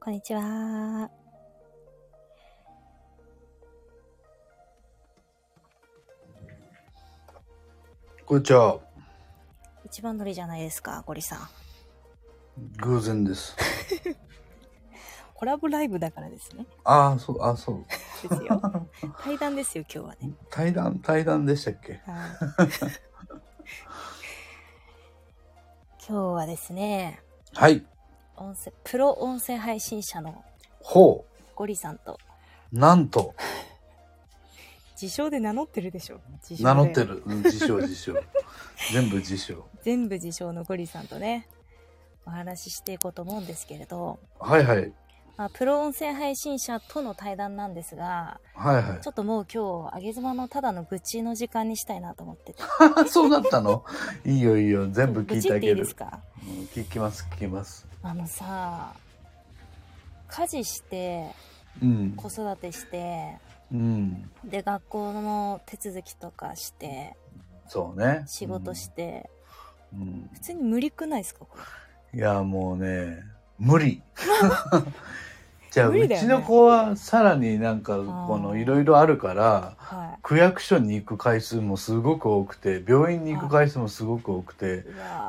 こんにちは。こんにちは。一番乗りじゃないですか、ゴリさん。偶然です。コラボライブだからですね。ああ、そう、あそう。ですよ。対談ですよ、今日はね。対談、対談でしたっけ？はい 今日はですね、はい。音声、プロ音声配信者のほゴリさんと、う。なんと、自称で名乗ってるでしょ。自称で名乗って。る。うん自称、自称。全部自称。全部自称のゴリさんとね、お話ししていこうと思うんですけれど、はいはい。まあ、プロ音声配信者との対談なんですが、はいはいち。ょっともう今日、あげ妻のただの愚痴の時間にしたいなと思ってて。そうだったの？いいよいいよ。全部聞いてあげる愚痴っていいです。か？うん聞きます、聞きます。あのさ、家事して、うん。子育てして、うん。で、学校の手続きとかして、そうね。仕事して、うん。普通に無理くないですか？これいや、もうね、無理。じゃあ、う無理だよねちの子はさらになんか、ーこの、いろいろあるから、は区役所に行く回数もすごく多くて病院に行く回数もすごく多くて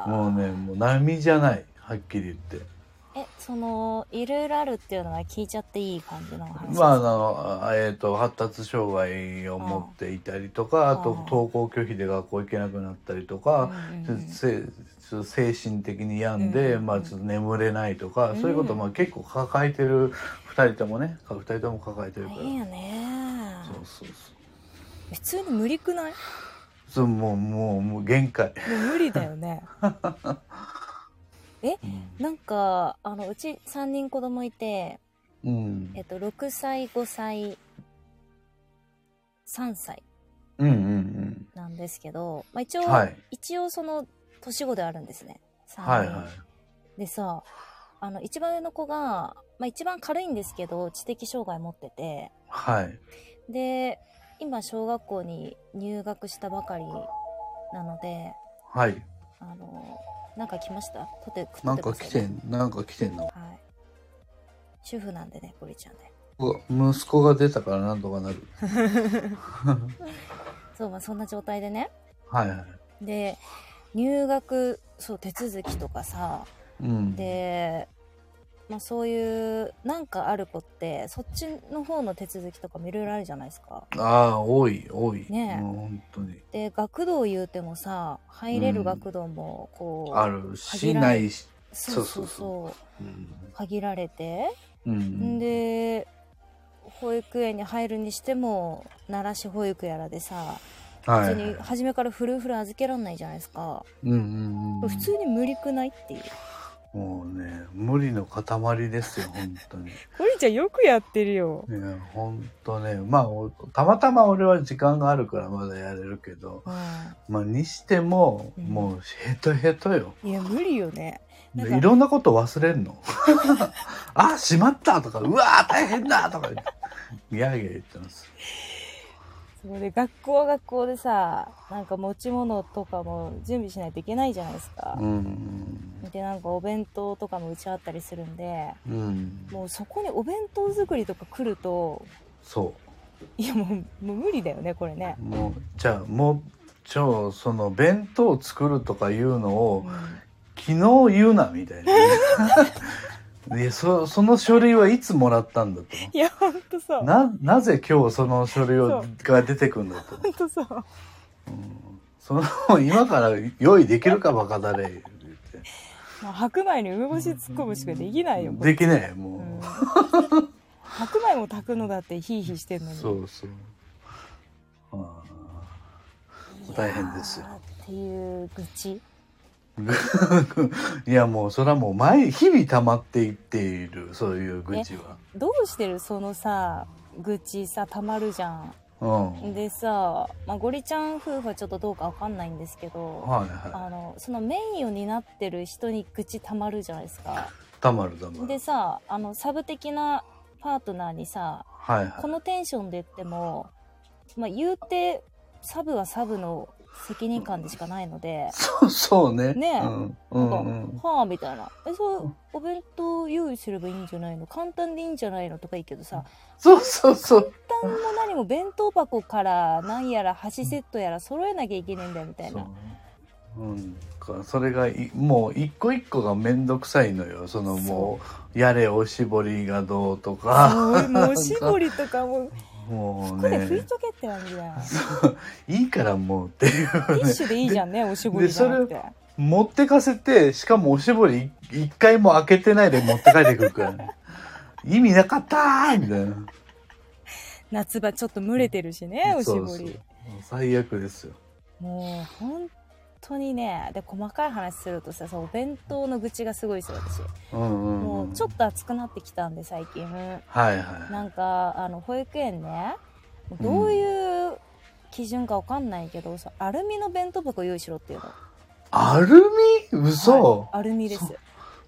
い。もうねもう波じゃないはっきり言って。え、その、いろいろあるっていうのは聞いちゃっていい感じの話ですまああの、えー、と発達障害を持っていたりとかあとうん登校拒否で学校行けなくなったりとか、うん精神的に病んで、うんまあ、ちょっと眠れないとか、うん。そういうことも結構抱えてる2人ともね。2人とも抱えてるから、大変やねそうそうそう。普通に無理くない？もそうもうもうもう限界、う無理だよね。なんか、あの、うち3人子供いて、うん。えっと、6歳、5歳、3歳うんうんうん。なんですけど、まあ、一応、はい。一応その年子であるんですね。3人。はいはい。でさ、あの、一番上の子が、まあ、一番軽いんですけど、知的障害持ってて、はい。で、今、小学校に入学したばかりなので、はい。あの、なんか来ました？とて、なんか来てん、なんか来てんの？はい。主婦なんでね、ゴリちゃんで。うわ息子が出たからなんとかなる。そう、まあ、そんな状態でね。はいはい。で、入学、そう、手続きとかさ、うん。で、まあそういう、なんかある子って、そっちの方の手続きとかもいろいろあるじゃないですか。ああ、多い、多い。ねえ本当に。で、学童言うてもさ、入れる学童も、こう、あるし、ないし。そうそうそう。限られて、うんん、で、保育園に入るにしても、奈良市保育やらでさ、はい。普通に初めからフルフル預けらんないじゃないですか。うんうんうん。普通に無理くないっていう。もうね、無理の塊ですよ、本当に。いゴリちゃんよくやってるよ。や、本当ね、まあ、おたまたま俺は時間があるからまだやれるけど、うまあ、にしても、うんもうヘトヘトよ。ん。いや、無理よね。いろんなこと忘れんの。あ、しまったとか、うわー大変だとか、ギャーギャー言ってます。それで学校は学校でさ、なんか持ち物とかも準備しないといけないじゃないですかう。ん。で、なんかお弁当とかも打ち合ったりするんで、うん。もうそこにお弁当作りとか来ると、そいやもう、もう無理だよね、これねう。。もう、じゃあ、もう、ちょ、その、弁当を作るとかいうのうを、ん昨日言うな、みたいなね。いや、そ、その書類はいつもらったんだと。いや、ほんとそう。な、なぜ今日その書類をが出てくんだと。ほんとそう。その、今から用意できるかバカだれ、言って。まあ、白米に梅干し突っ込むしかできないよ。できねえ、もう。うん白米も炊くのだってヒーヒーしてんのに。そうそう。ああ大変ですよっていう愚痴。いやもうそれはもう毎日々溜まっていっているそういう愚痴は。どうしてる？そのさ、愚痴さ、たまるじゃん。うん。でさ、まあ、ゴリちゃん夫婦はちょっとどうかわかんないんですけど、はいはあの、そのメインを担ってる人に愚痴たまるじゃないですか。い。たまるたまる。でさ、あの、サブ的なパートナーにさ、はいはい。このテンションで言っても、まあ、言うて、サブはサブの責任感でしかないので、そう、そうね。ねえうん。うん。はあみたいな。え、そう、お弁当用意すればいいんじゃないの？簡単でいいんじゃないのとかいいけどさ、そうそうそう。簡単も何も弁当箱から何やら箸セットやら揃えなきゃいけねえんだよみたいな。そううん。かそれがい、もう一個一個がめんどくさいのよ。そのもう、やれおしぼりがどうとか。もうおしぼりとかもう、もうここで拭いね。とけって感じだよ。いいからもうっていうティッね。シュでいいじゃんね、おしぼりじゃなくて。持ってかせて、しかもおしぼり一回も開けてないで持って帰ってくるからね。意味なかったーみたいな。夏場ちょっと蒸れてるしね、おしぼり。最悪ですよ。もう本当にね、で、細かい話するとさ、お弁当の愚痴がすごいですよ、私。うんうん、うん。もうちょっと暑くなってきたんで、最近。はいはい。なんか、あの、保育園ね、どういう基準かわかんないけど、さアルミの弁当箱用意しろっていうの。アルミ？嘘、はいアルミです。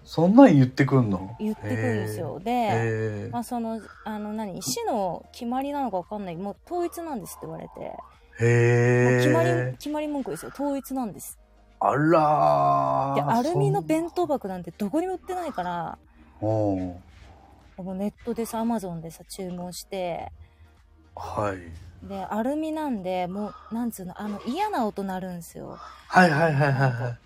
そんなん言ってくんの？言ってくるんですよ。で、まあその、あの何、市の決まりなのかわかんない。もう統一なんですって言われて。へえ決まり、決まり文句ですよ。統一なんです。あらで、ーアルミの弁当箱なんてどこにも売ってないから、そんうんもうネットでさ、アマゾンでさ、注文して、はいで、アルミなんで、もう、なんつうの、あの、嫌な音鳴るんですよ。はいはいはいはいはい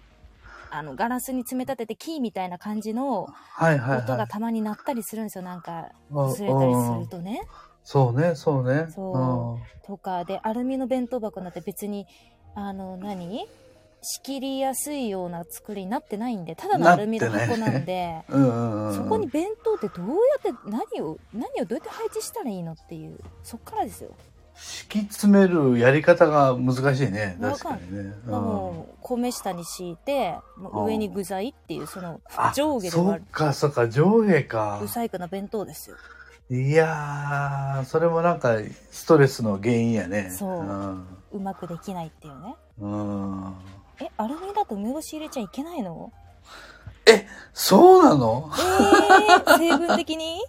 あの、ガラスに詰め立ててキーみたいな感じのはいはい音はいがたまに鳴ったりするんですよ。なんか、うんずれたりするとね。そうねそうね。そう。とか、で、アルミの弁当箱なんて別に、あの、何？仕切りやすいような作りになってないんで、ただのアルミの箱なんで、そこに弁当ってどうやって、何を、何をどうやって配置したらいいのっていう、そっからですよ。敷き詰めるやり方が難しいねわ確かにね、うん。もう、米下に敷いて、もう上に具材っていう、そのあ、上下でそっかそっか上下か。不細工な弁当ですよ。いやーそれもなんかストレスの原因やね。そう。ん。うまくできないっていうね。うん。え、アルミだと梅干し入れちゃいけないの？そうなの？えー、成分的に？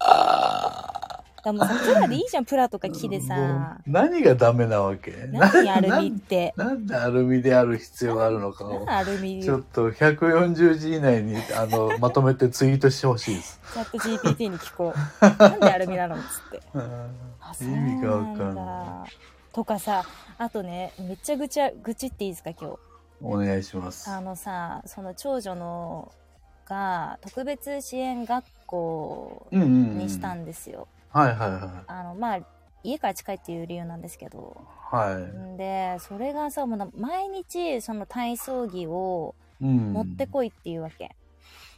あだもうさ、プラでいいじゃん、プラとか木でもさ。う何がダメなわけ？何アルミって。ななんでアルミである必要があるのかを何アルミ？ちょっと140字以内にあの まとめてツイートしてほしいです。チャット GPT に聞こう。なんでアルミなのっつって。あ、意味がわかんない。とかさ、あとね、めっちゃぐちゃ、愚痴っていいですか、今日？お願いします。あのさ、その長女のが特別支援学校うんうんうん。にしたんですよ。はいはいはい。あの、まあ、家から近いっていう理由なんですけど。はんで、それがさ、もうな毎日、その体操着をい。うん。持ってこいっていうわけ。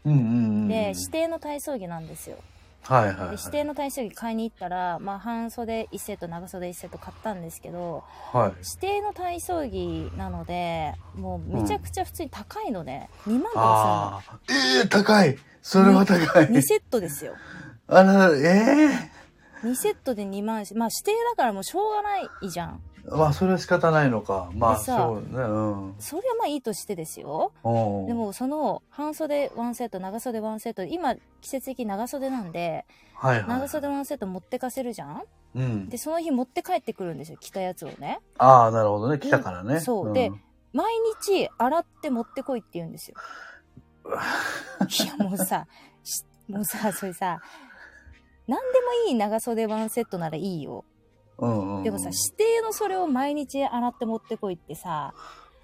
うんうんうん。で、指定の体操着なんですよ。はいはい、はい。で指定の体操着買いに行ったら、まあ、半袖1セット、長袖1セット買ったんですけど、はい。指定の体操着なので、もうめちゃくちゃ普通に高いので、2万とかああ。ええー、高いそれは高い。するの。2セットですよ。あら、え2セットで2万し、まあ指定だからもうしょうがないじゃん。えまあ、それは仕方ないのか。まあ、でさそうね。うん。それはまあいいとしてですよ。うんで、もその半袖1セット、長袖1セット、今季節的に長袖なんで、はいはい。長袖1セット持ってかせるじゃん？うん。で、その日持って帰ってくるんですよ、着たやつをね。ああ、なるほどね。来たからね。そうで毎日洗って持ってこいって言うんですよ。いやもうさ、しもうさ、それさ、何でもいい長袖1セットならいいよ。うんうんうん、でもさ、指定のそれを毎日洗って持ってこいってさ、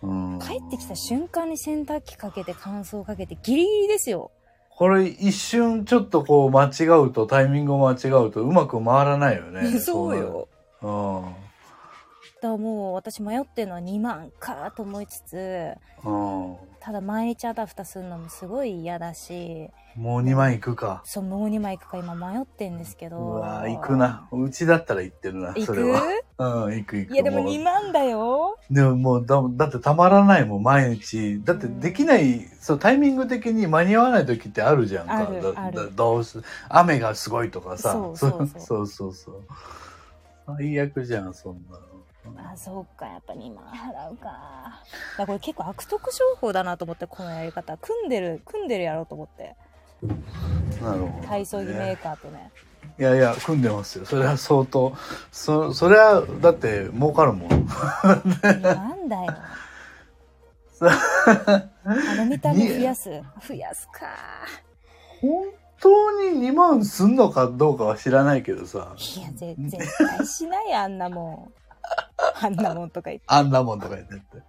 うん、帰ってきた瞬間に洗濯機かけて乾燥かけてギリギリですよ。これ一瞬ちょっとこう間違うと、タイミングを間違うとうまく回らないよね。そうよ。そうなる。だからもう私迷ってるのは2万かと思いつつ、うん。うん。ただ毎日あたふたするのもすごい嫌だし、もう2万いくか。そう、もう2枚行くか今迷ってんですけど。うわー行くな。うちだったら行ってるな、行それは。くうん、行く行く。いやでもう2万だよ。でももうだ、だってたまらないもん、毎日。だってできない、そう、タイミング的に間に合わない時ってあるじゃんか。あるどうす、雨がすごいとかさ。そうそうそう そうそうそう最悪じゃん、そんなの。あ、そうか、やっぱ2万払うか。だこれ結構悪徳商法だなと思って、このやり方。組んでる、組んでるやろうと思って。なるほど、ね。体操着メーカーとね。いやいや、組んでますよ。それは相当。そ、それは、だって、儲かるもん。なんだよ。あの見た目増やす。増やすか。本当に2万すんのかどうかは知らないけどさ。いや、ぜ絶対しない、あんなもん。あんなもんとか言って。あんなもんとか言ってって。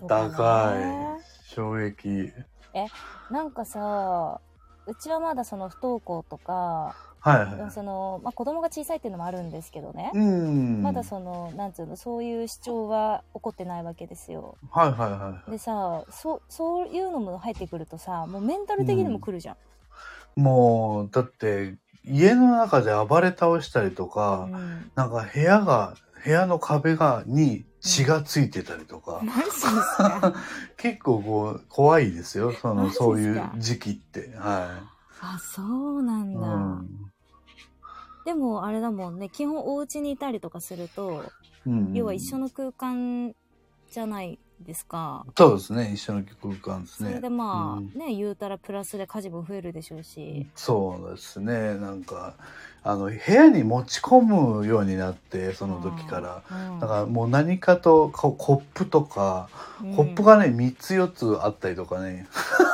高ねい。衝撃。なんかさ、うちはまだその不登校とか、はいはい。その、まあ、子供が小さいっていうのもあるんですけどね。うん。まだその、なんつうの、そういう主張は起こってないわけですよ。はいはいはい。でさ、そう、そういうのも入ってくるとさ、もうメンタル的にも来るじゃん。もう、だって、家の中で暴れ倒したりとうか、ん。なんか部屋が、部屋の壁が、に血がついてたりとか、結構こう、怖いですよ。その、そういう時期って。はあ、そうなんい。だ。うんでもあれだもんね、基本お家にいたりとかすると、うん。要は一緒の空間じゃないですか？そうですね。一緒の空間ですね。それでまあ、うんね、言うたらプラスで家事も増えるでしょうし。そうですね。なんか、あの、部屋に持ち込むようになって、その時から。うん。だからもう何かとこコップとか、うんコップがね3つ4つあったりとかね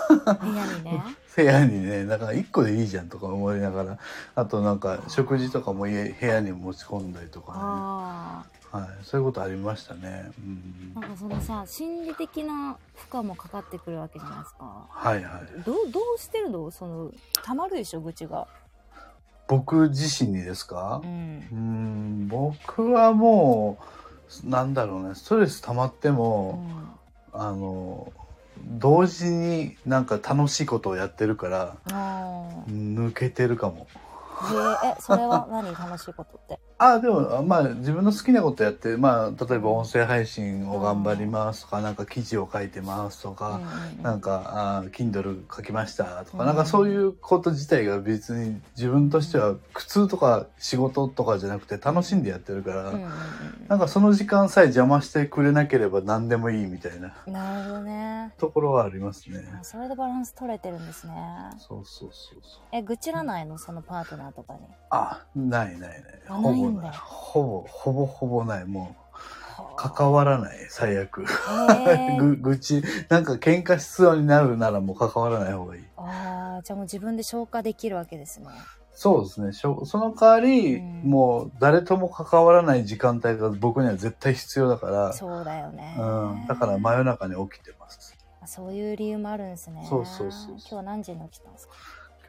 部屋にね。部屋にねだから1個でいいじゃんとか思いながらあとなんか食事とかも家部屋に持ち込んだりとかあね、はい、そういうことありましたね、うんあ。なんかそのさ、心理的な負荷もかかってくるわけじゃないですか。はいはいどう、どうしてるの？その、溜まるでしょ愚痴が。僕自身にですか？ううんん僕はもうなんだろうねストレス溜まってうも、ん。あの同時になんか楽しいことをやってるから。抜けてるかも。で、え、それは何？楽しいことって？あでもまあ自分の好きなことやってまあ例えば音声配信を頑張りますとかなんか記事を書いてますとうんか、うんうんなんかあ Kindle 書きましたとか、うんなんかそういうこと自体が別に自分としては苦痛とか仕事とかじゃなくて楽しんでやってるから、うんうんうんなんかその時間さえ邪魔してくれなければ何でもいいみたいななるほどね。ところはありますね。あそれでバランス取れてるんですね。そうそうそうそう。え、愚痴らないの？そのパートナーとかに。あないないない。あほぼないほぼほぼほぼない。もうは関わらない。最悪。あへ ぐー愚痴。なんか喧嘩しそうになるならもう関わらない方がいい。あーじゃあもう自分で消化できるわけですね。そうですね。しょその代わり、うん。もう誰とも関わらない時間帯が僕には絶対必要だからそうだよね。うん、だから真夜中に起きてます。あそういう理由もあるんですね。そうそうそうそう。今日は何時に起きたんですか、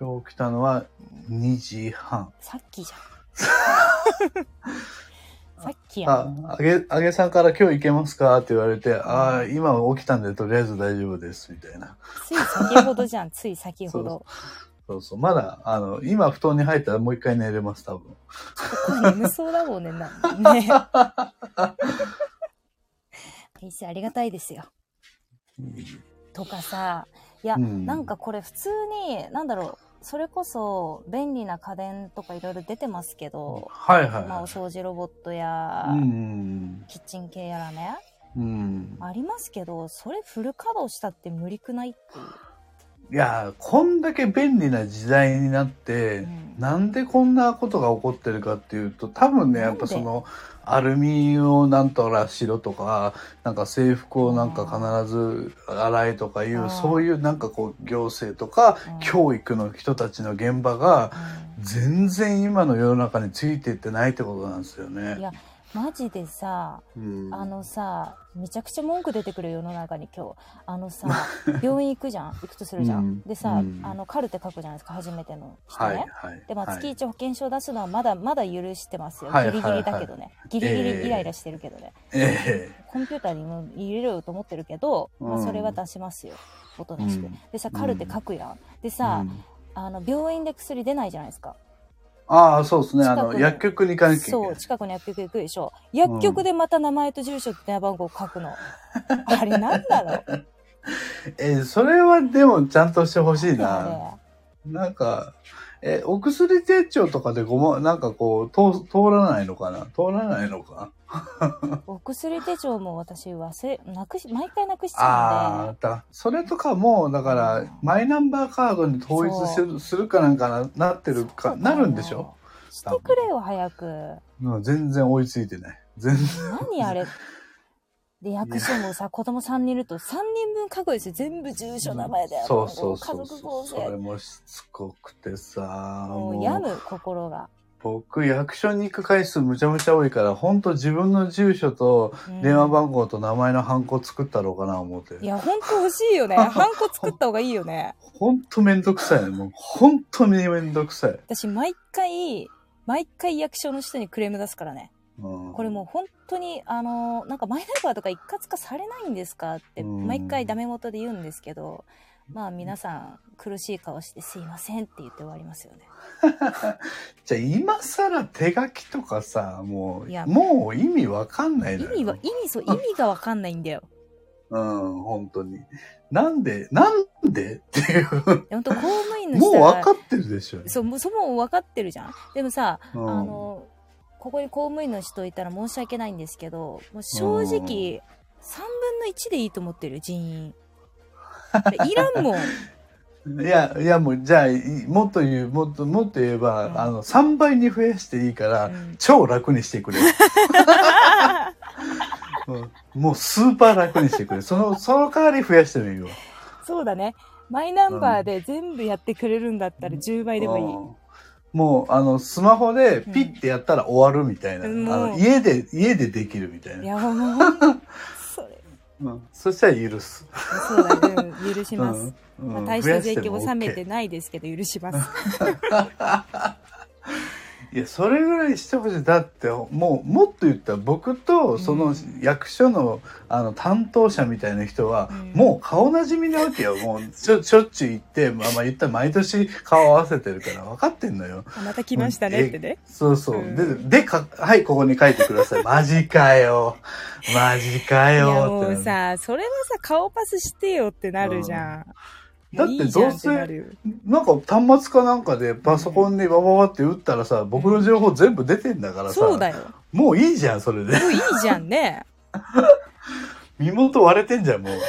今日来たのはうん2時半さっきじゃん。さっきやあん。あげあげさんから今日行けますかって言われて、ああ今起きたんでとりあえず大丈夫ですみたいなつい先ほどじゃん、つい先ほど。そうそうまだあの今布団に入ったらもう一回寝れます多分これ眠そうだもんね、なね。いいし、ありがたいですよ。とかさ、いや、うんなんかこれ普通に、なんだろう、それこそ便利な家電とかいろいろ出てますけど、はいはいまあおは掃除ロボットや、いうん。キッチン系やらね、うん。ありますけど、それフル稼働したって無理くないっていう。いやーこんだけ便利な時代になって、うん。なんでこんなことが起こってるかっていうと多分ねやっぱそのアルミをなんとかしろとかなんか制服をなんか必ず洗えとかいう、うんそういうなんかこう行政とか、うん。教育の人たちの現場がうん。全然今の世の中についていってないってことなんですよね。マジでさ、うんあのさ、めちゃくちゃ文句出てくる世の中に今日。あのさ、病院行くじゃん？行くとするじゃん？うんでさ、うんあの、カルテ書くじゃないですか、初めての人はいね。はい。で、まあ、はい月一保険証出すのはまだ、まだ許してますよ。はいギリギリだけどね。ギリギリイライラしてるけどね。えコンピューターにも入れろよと思ってるけど、まあ、うんそれは出しますよ。音出して。うんでさ、カルテ書くやん。でえさ、うんあの、病院で薬出ないじゃないですか。ああ、そうですね。あの、薬局に行かなきゃいけなそう、い。近くの薬局行くでしょ。薬局でまた名前と住所と電話番号書くの。あれなんだろう？えーそれはでもちゃんとしてほしいあな。なんか、え、お薬手帳とかでごま、なんかこう、通、通らないのかな？通らないのか？お薬手帳も私忘れ、なくし、毎回なくしちゃああ、だ、それとかも、だからうん、マイナンバーカードに統一するするかなんかななってるうんで。か、なるんでしょしてくれよ、早く。うん全然追いついてない。全然。何あれ。で、役所もさ、子供3人いると、3人分書くですよ。全部住所、名前で。そうそうそう家族構そう。それ成。もしつこくてさ、もう、病む心が。僕、役所に行く回数むちゃむちゃ多いから、本当自分の住所とうん電話番号と名前のハンコ作ったろうかな思って。いや、ほんと欲しいよね。ハンコ作った方がいいよね。本当めんどくさいね。もう本当にめんどくさい。私、毎回、毎回役所の人にクレーム出すからね。うん、これもう本当に、あの、なんかマイナンバーとか一括化されないんですかって、うん毎回ダメ元で言うんですけど、まあ皆さん苦しい顔してすいませんって言って終わりますよね。じゃあ今更手書きとかさ、もういや、もう意味わかんないのよ。意味は、意味そう、意味がわかんないんだよ。うん、本当に。なんで、なんで？っ ていう。本当公務員のもう人分かってるでしょ。そう、もうそも分かってるじゃん。でもさ、うんあの、ここに公務員の人いたら申し訳ないんですけど、もう正直、3分の1でいいと思ってるよ、人員。いらんもん。いや、いやもう、じゃあ、いもっと言う、もっと、もっと言えば、うんあの、3倍に増やしていいから、うん超楽にしてくれ。うんもうスーパー楽にしてくれ。その、その代わり増やしてもいいわ。そうだね。マイナンバーで全部やってくれるんだったら10倍でもいい。うんもう、あの、スマホでピッてやったら終わるみたいな。うんあの家で、家でできるみたいな。いや、もう。うん、そしたら許す。そうだね。うん許します。うんうんまあ、大した税金増やしても納めてないですけど、許します。いや、それぐらいしてほしい。だって、もう、もっと言ったら、僕と、その役所の、あの、担当者みたいな人は、うんもう顔なじみなわけよ。もう、しょ、しょっちゅう行って、まあまあ言ったら毎年顔合わせてるから分かってんのよ。あまた来ましたねってね。そうそう。うんで、で、か、はい、ここに書いてください。マジかよ。マジかよ。もってうさ、それはさ、顔パスしてよってなるじゃん。だってどうせなんか端末かなんかでパソコンにバババって打ったらさ、僕の情報全部出てんだからさ。そうだよ。もういいじゃん、それで。もういいじゃんね。身元割れてんじゃん、もう。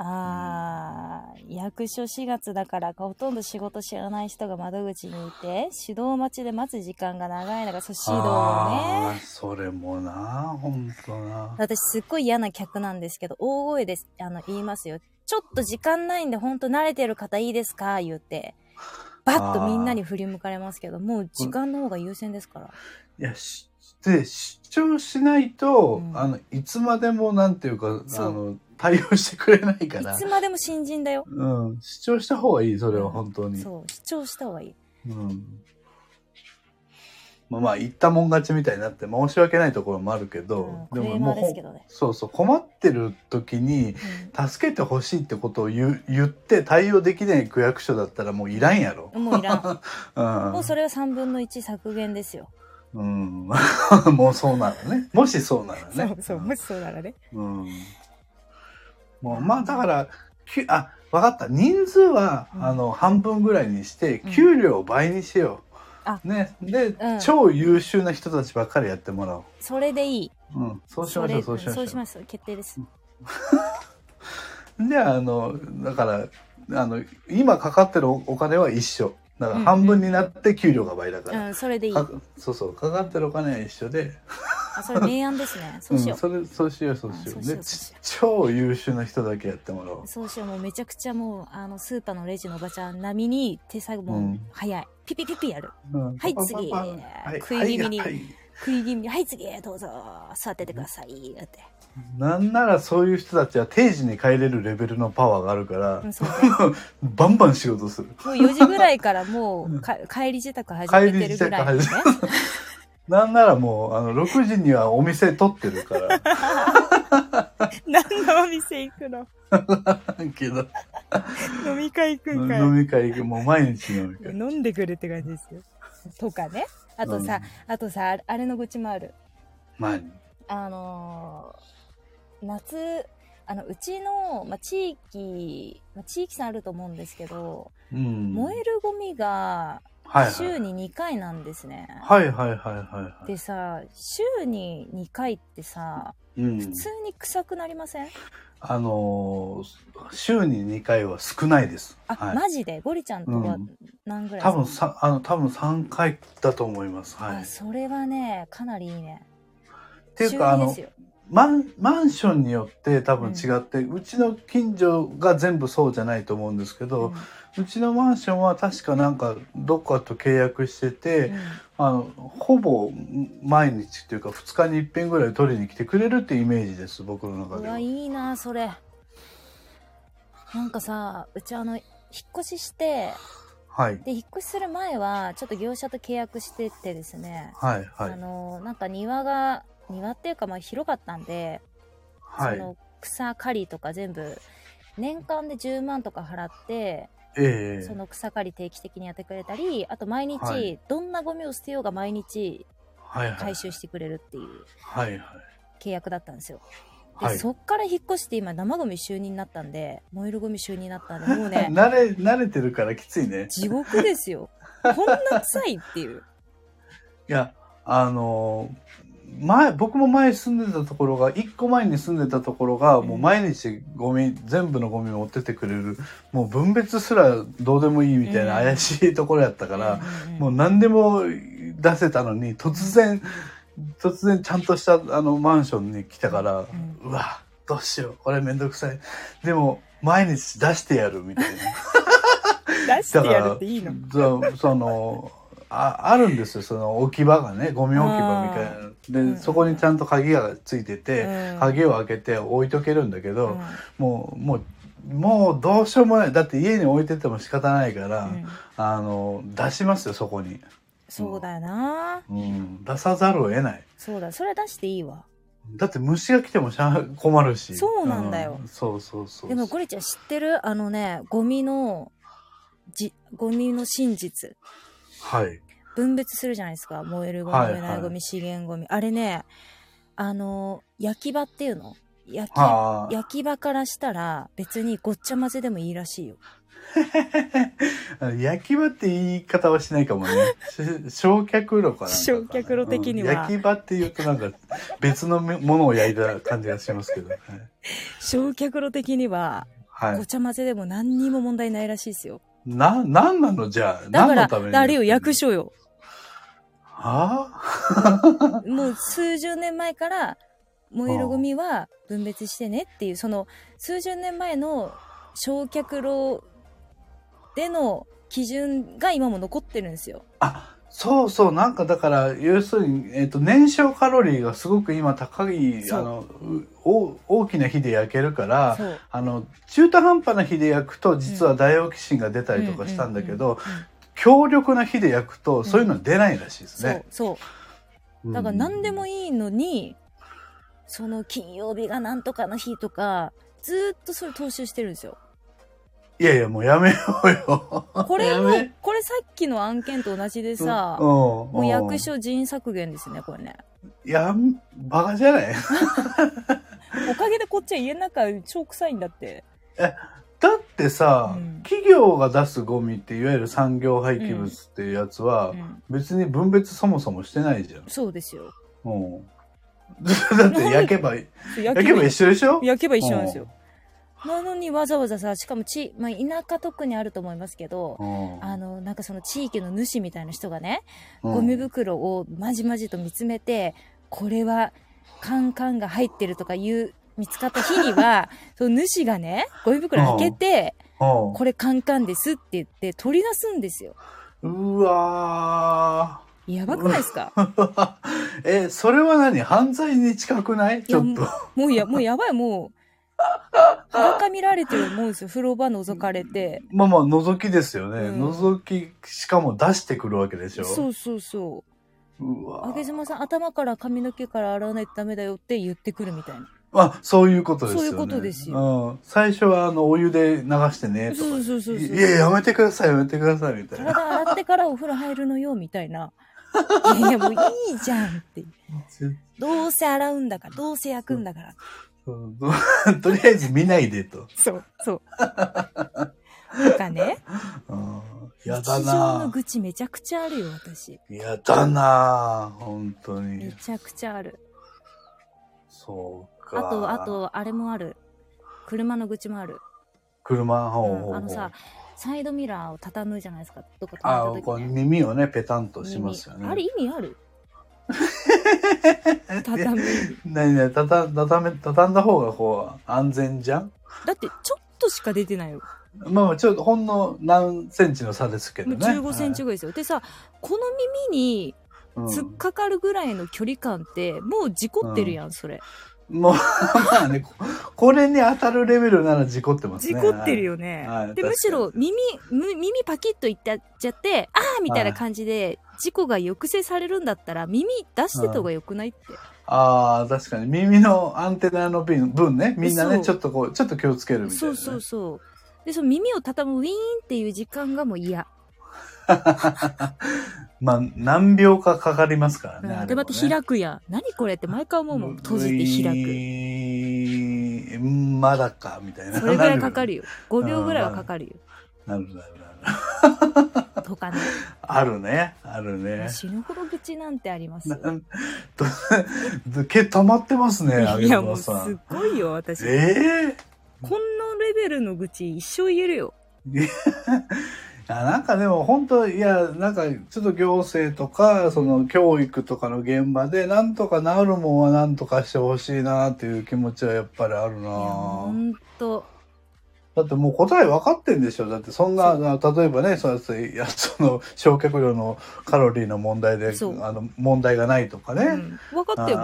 あー、役所4月だからか、ほとんど仕事知らない人が窓口にいて、指導待ちで待つ時間が長いのが、そう、指導あね。ーそれもな、ほんとな。私すっごい嫌な客なんですけど、大声であの言いますよ。ちょっと時間ないんで、ほんと慣れてる方いいですか？言って。バッとみんなに振り向かれますけど、もう時間の方が優先ですから。いや、し、で、主張しないと、うんあの、いつまでもなんていうか、あの、対応してくれないから。いつまでも新人だよ。うん、主張した方がいい、それは本当に。そう、主張した方がいい。うん。まあまあ、言ったもん勝ちみたいになって申し訳ないところもあるけど、ですけどねそうそう、困ってる時に、助けてほしいってことを言う言って対応できない区役所だったらもういらんやろ。うん、もういらん。うん。もうそれは3分の1削減ですよ。うん。もうそうならね。もしそうならね。そうそう、もしそうならね。うん。もう、まあだから、きあ、わかった。人数は、うんあの、半分ぐらいにしてうん、給料を倍にしよあう。ね。で、うん超優秀な人たちばっかりやってもらおう。それでいい。うん。そうしましょう、そうしましょう。そうします。決定です。じゃあ、あの、だから、あの、今かかってるおお金は一緒。だからうん半分になって給料が倍だから。うん、それでいい。かそうそう、かかってるお金は一緒で、あ、それ明暗ですね。そうしよん、それ、そうしよう、そうしよう。うんそうしよで 超優秀な人だけやってもらおうう。。そうしよう。もうめちゃくちゃもう、あの、スーパーのレジのおばちゃん並みに手作業もうん早い。ピピピピやる。うんはい次はい食い気味にはいはい食い気味に、はい、次、どうぞ、座っててください。って。なんならそういう人たちは定時に帰れるレベルのパワーがあるから、うん。バンバン仕事する。もう4時ぐらいからもうか、帰り支度始めてるぐらいのね帰り。なんならもう、あの、6時にはお店取ってるから。何のお店行くの？けど、飲み会行くんかい。飲み会行く、もう毎日飲み会。飲んでくるって感じですよ。とかね。あとさ、あとさ、あれの愚痴もある。前あのー夏、あの、うちの、まあ、地域、まあ、地域差あると思うんですけど、うん。燃えるゴミが、週に2回なんですね。はいはいはいはいはい。でさ、週に2回ってさ、うん普。通に臭くなりません、あのー週に2回は少ないです。あ、はい。マジで？ゴリちゃんとはうん何ぐらい多分ですか？さ、あの、多分3回だと思います。はい。あ、それはね、かなりいいね。っていうか、あの週二です、よマン、マンションによって多分違って、うちの近所が全部そうじゃないと思うんですけど、うちのマンションは確かなんかどっかと契約してて、うんあの、ほぼ毎日っていうか2日に一遍ぐらい取りに来てくれるってイメージです、僕の中では。いいな、それ。なんかさ、うちあの、引っ越しして、はい。で、引っ越しする前は、ちょっと業者と契約しててですね、はい、はい。あの、なんか庭が、庭っていうかまあ広かったんで、はい。その草刈りとか全部、年間で10万とか払って、ええその草刈り定期的にやってくれたり、あと毎日、はいどんなゴミを捨てようが毎日。回収してくれるっていう。契約だったんですよ。で、はい。そっから引っ越して今生ゴミ収入になったんで、燃えるゴミ収入になったんで、もうね、慣れ、慣れてるからきついね。地獄ですよ。こんな臭いっていう。いや、あのー前、僕も前住んでたところが、一個前に住んでたところが、もう毎日ゴミ、全部のゴミ持ってってくれる、もう分別すらどうでもいいみたいなうん。怪しいところやったから、もう何でも出せたのに、突然、突然ちゃんとしたあのマンションに来たから、ん。うわ、どうしよう、これめんどくさい。でも、毎日出してやるみたいな。出してやるっていいの？そそのああるんですよ。その置き場がねゴミ置き場みたいな。で、うん。そこにちゃんと鍵がついてて、うん。鍵を開けて置いとけるんだけど、うん。もうもうもうどうしようもない。だって家に置いてても仕方ないから、うん。あの出しますよそこに、そうだよな。うん、出さざるを得ない。そうだ、それは出していいわ。だって虫が来てもしゃあ困るし。そうなんだよ。うん。そうそうそう。でもゴリちゃん知ってる？あのね、ゴミの、じ、ゴミの真実。はい分別するじゃないですか。燃えるゴミ、はい燃えないゴミ、資源ゴミ。あれね、あの、焼き場っていうの？焼き、はあ焼き場からしたら別にごっちゃ混ぜでもいいらしいよ。焼き場って言い方はしないかもね。し焼却炉かな。焼却炉的にはうん焼き場って言うとなんか別のものを焼いた感じがしますけど。はい焼却炉的には、はい。ごちゃ混ぜでも何にも問題ないらしいですよ。な、なんなの？じゃあ。だから、何のためにあれよ、役所よ。はもう数十年前から燃えるゴミは分別してねっていう、その数十年前の焼却炉での基準が今も残ってるんですよ。あ、そうそう。なんかだから、要するに、えっ、と、燃焼カロリーがすごく今高い、そうあの、大きな火で焼けるから。あの、中途半端な火で焼くと、実はダイオキシンが出たりとかしたんだけど、強力な火で焼くと、そういうのは出ないらしいですそうね。そう。だから何でもい。いいのに、その金曜日がなんとかの日とか、ずーっとそれ踏襲してるんですよ。いやいや、もうやめようよ。これもこれさっきの案件と同じでさ、うん、ももう役所人削減ですね、これね。やん、バカじゃない？おかげでこっちは家の中超臭いんだって。だってさ、うん企業が出すゴミっていわゆる産業廃棄物っていうやつは、うん別に分別そもそもしてないじゃん。そうですよ。うん。だって焼けば、焼焼けば一緒でしょ？焼けば一緒なんですよ。なのにわざわざさ、しかもち、まあ、田舎特にあると思いますけど、うんあの、なんかその地域の主みたいな人がね、うんゴミ袋をまじまじと見つめて、これはカンカンが入ってるとかいう、見つかった日には、その主がね、ゴミ袋開けて、うんこれカンカンですって言って取り出すんですよ。うわやばくないですか？ー。え、それは何？犯罪に近くない？ちょっと。もうや、もうやばい、もう、裸見られてるもんですよ。風呂場覗かれて。まあまあ、覗きですよね。うん覗き、しかも出してくるわけでしょ。そうそうそう。うわあげずまさん、頭から髪の毛から洗わないとダメだよって言ってくるみたいな。あ、そういうことですよね。そういうことですうん。最初は、あの、お湯で流してね、とか。そうそうそうそういや、やめてください、やめてください、みたいな。体洗ってからお風呂入るのよ、みたいな。いやいや、もういいじゃんって。どうせ洗うんだから、どうせ焼くんだから。とりあえず見ないでと。そう、そう。とかね。うん。やだ日常のな愚痴めちゃくちゃあるよ、私。やだな本当に。めちゃくちゃある。そうか。あと、あ。と、あれもある。車の愚痴もある。車、ほうほうほうあのさ、サイドミラーを畳むじゃないですか。どっかあ止めたこう時ね。耳をね、ペタンとしますよね。耳あれ意味ある？畳む。何ね、たた、畳め、畳んだ方がこう、安全じゃん？だって、ちょっとしか出てないよ。まあまあ、ちょっとほんの何センチの差ですけどね。15センチぐらいですよ。でさ、この耳にはい突っかかるぐらいの距離感って、もう事故ってるやん、それ。うんもう、まあね、ここれに当たるレベルなら事故ってます事ね。故ってるよね。はいで、むしろ耳、む耳パキッといっちゃって、あーみたいな感じで、事故が抑制されるんだったら、耳出してた方が良くないって。ああ、確かに耳のアンテナの分分ね、みんなね、ちょっとこう、ちょっと気をつけるみたいな、ね。そうそうそう。で、その耳を畳むウィーンっていう時間がもう嫌。まあ、何秒かかかりますからね。うんで、また開くやん。何これって毎回思うもん。閉じて開く。まだか、みたいな。く。それぐらいかかるるよ。5秒ぐらいはかかるよ。よ。なるなるなる。とかね。あるね。あるね。死ぬほど愚痴なんてあります毛溜まってますね、いや、もうす。ごいよ、私。ええこんなレベルの愚痴一生言えるよ。いやなんかでも本当いやなんかちょっと行政とかその教育とかの現場でなんとかなるもんはなんとかしてほしいなっていう気持ちはやっぱりあるなほんと。だってもう答え分かってんでしょ？だってそんな例えばねそうやその 焼却量のカロリーの問題であの問題がないとかね、うん。分かってる。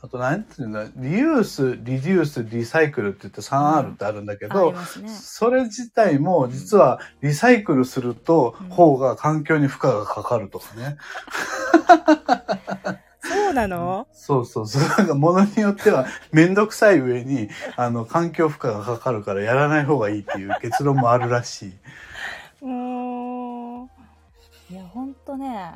あと何ていうんだリユースリデュースリサイクルって言って 3R ってあるんだけあど、りますね。それ自体も実はリサイクルするとうん方が環境に負荷がかかるとかね。そうなの？そうそうそう。なんか物によってはめんどくさい上にあの環境負荷がかかるからやらない方がいいっていう結論もあるらしい。も う。いや、ほんとね。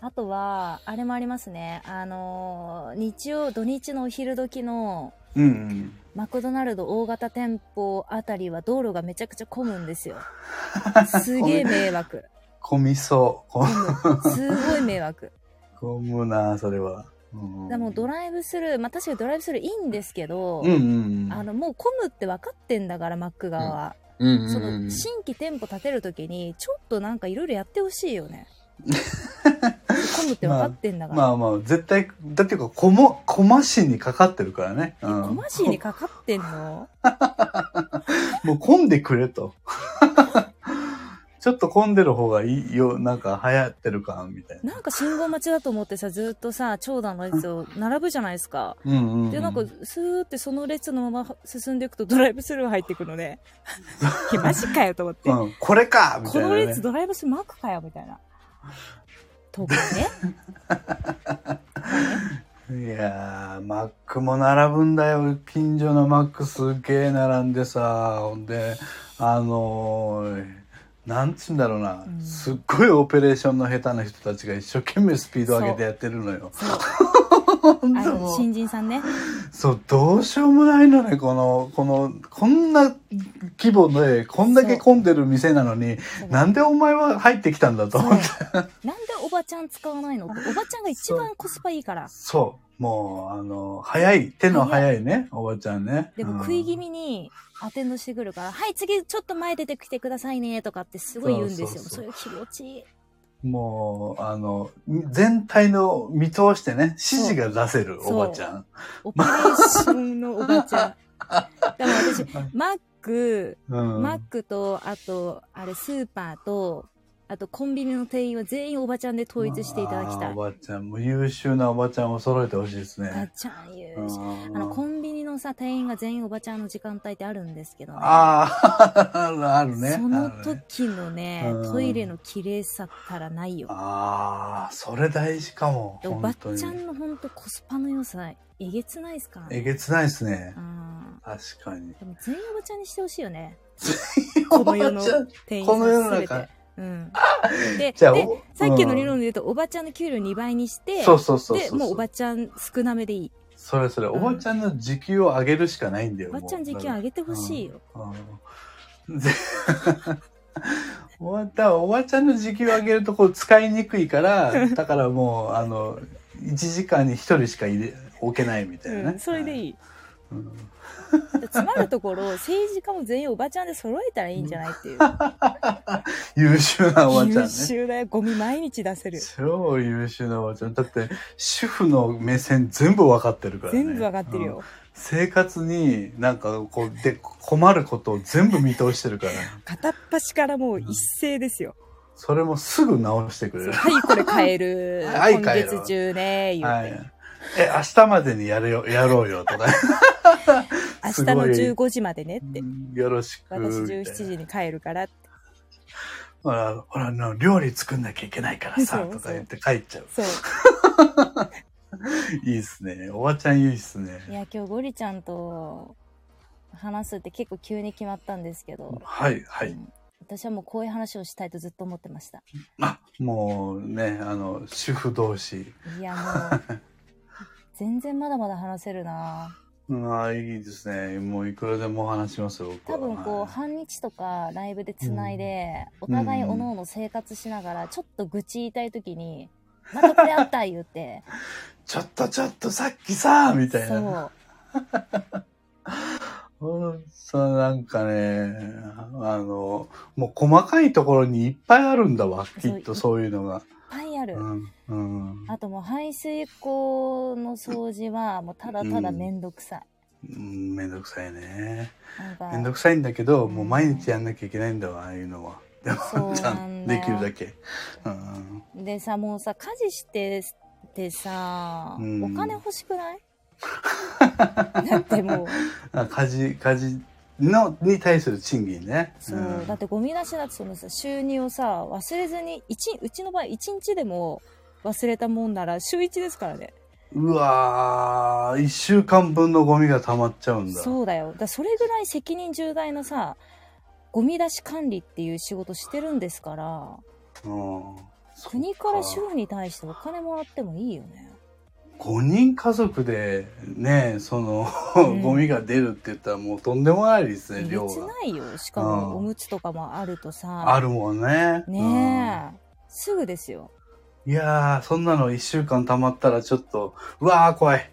あとは、あれもありますね。あのー日曜、土日のお昼時のうんうん。マクドナルド大型店舗あたりは道路がめちゃくちゃ混むんですよ。すげえ迷惑。混みそう。混混むすごい迷惑。混むな、それは。うん、でもドライブスルー、まあ確かにドライブスルーいいんですけど、うんうんうん。あのもう混むって分かってんだから、マック側は。うんうんうん、その新規店舗建てるときに、ちょっとなんかいろいろやってほしいよね。混むって分かってんだから。まあまあ、絶対、だっていうか、こも、こましにかかってるからね。え、うん小マシにかかってんの？もう混んでくれと。ちょっと混んでる方がいいよ、なんか流行ってる感みたいな。なんか信号待ちだと思ってさ、ずっとさ、長蛇の列を並ぶじゃないですか。うんうん、うん。で、なんか、スーってその列のまま進んでいくとドライブスルー入ってくのね。マジかよと思って。うん、これかみたいな、ね。この列ドライブスルーマークかよみたいな。とかね。いやー、マックも並ぶんだよ。近所のマックすっげー並んでさ。ほんで、あのー、なんつうんだろうな、うんすっごいオペレーションの下手な人たちが一生懸命スピード上げてやってるのよ。新人さんね。そう、どうしようもないのね、この、この、こんな規模で、こんだけ混んでる店なのに、なんでお前は入ってきたんだと思って。なんでおばちゃん使わないの。おばちゃんが一番コスパいいから。そう。もう、あの、早い、手の早いね、おばちゃんね。でも食い気味にアテンドしてくるから、はい、次ちょっと前出てきてくださいね、とかってすごい言うんですよ。そういう気持ちいい。うんもう、あの、全体の見通してね、指示が出せるおばちゃん。オペレーションのおばちゃん。でも私、マック、うん。マックと、あと、あれ、スーパーと、あとコンビニの店員は全員おばちゃんで統一していただきたい。おばちゃん、もう優秀なおばちゃんを揃えてほしいですおばね。ちゃん言ううし。あの、コンビニのさ、店員が全員おばちゃんの時間帯ってあるんですけどね。ああ、あるね。その時のねうん、トイレの綺麗さったらないよ。ああ、それ大事かも。でおばちゃんのほんとコスパの良さ、えげつないですか？らね。えげつないですねう。ん。確かに。でも全員おばちゃんにしてほしいよね。ここの世の店員さんこの。うん。で、じゃあでおさっきの理うん論で言うと、おばちゃんの給料2倍にして、そうそうそうで。もうおばちゃん少なめでいい。それそれ、うんおばちゃんの時給を上げるしかないんだよ。おばちゃん時給上げてほしいよ。うんぜ終わったおばちゃんの時給上げるとこう使いにくいから、だからもう、あの、1時間に1人しか入れ、置けないみたいなね。うん、それでいい。い。うんつまるところ、政治家も全員おばちゃんで揃えたらいいんじゃないっていう。優秀なおばちゃん優ね。秀だよ。ゴミ毎日出せる。超優秀なおばちゃん。だって、主婦の目線全部わかってるからね。全部わかってるよ。生活になんかこうで困ることを全部見通してるから片っ端からもう一斉ですよ。それもすぐ直してくれる。はい、これ変える。今 はい変える月中ね、言うて。はい。え、明日までにやるよ、やろうよとか。明日の15時までねって。よろしく。私17時に帰るからって。ほら、ほら、の料理作んなきゃいけないからさ、とか言って帰っちゃう。そう。いいっすね。おばちゃんいいっすねい。や、今日ゴリちゃんと話すって結構急に決まったんですけど。はい、はい。うん私はもうこういう話をしたいとずっと思ってました。あ、もうね、あの、主婦同士。いや、もう、全然まだまだ話せるなうん、あいいですね。もういくらでも話しますよ、僕は。多分こう、はい半日とかライブでつないで、お互いおのおの生活しながら、ちょっと愚痴言いたいときに、またこれあった言うて、ちょっとちょっとさっきさ、みたいな。そう。うんそうなんかね、あの、もう細かいところにいっぱいあるんだわ、きっとそういうのが。ぱいある。うん。うん。あともう排水溝の掃除はもうただただめんどくさい。うんめんどくさいね。なんかめんどくさいんだけど、うんもう毎日やんなきゃいけないんだわ、ああいうのは。でも、そうなんだよちゃんできるだけ。うん。でさ、もうさ、家事しててさ、うんお金欲しくない？だってもう、あ家事、家事の、に対する賃金ね。そう、んだってゴミ出しだってそのさ、収入をさ、忘れずに、一、うちの場合1日でも忘れたもんなら週1ですからね。うわー、一週間分のゴミが溜まっちゃうんだ。そうだよ。だそれぐらい責任重大なさ、ゴミ出し管理っていう仕事してるんですから、うん。国から主婦に対してお金もらってもいいよね。5人家族でね、その、うんゴミが出るって言ったらもうとんでもないですね、別量が。ないよ。しかうんもおむつとかもあるとさ、あるもんね。ねえ、すぐですよ。うんいやー、そんなの1週間溜まったらちょっと、うわー怖い。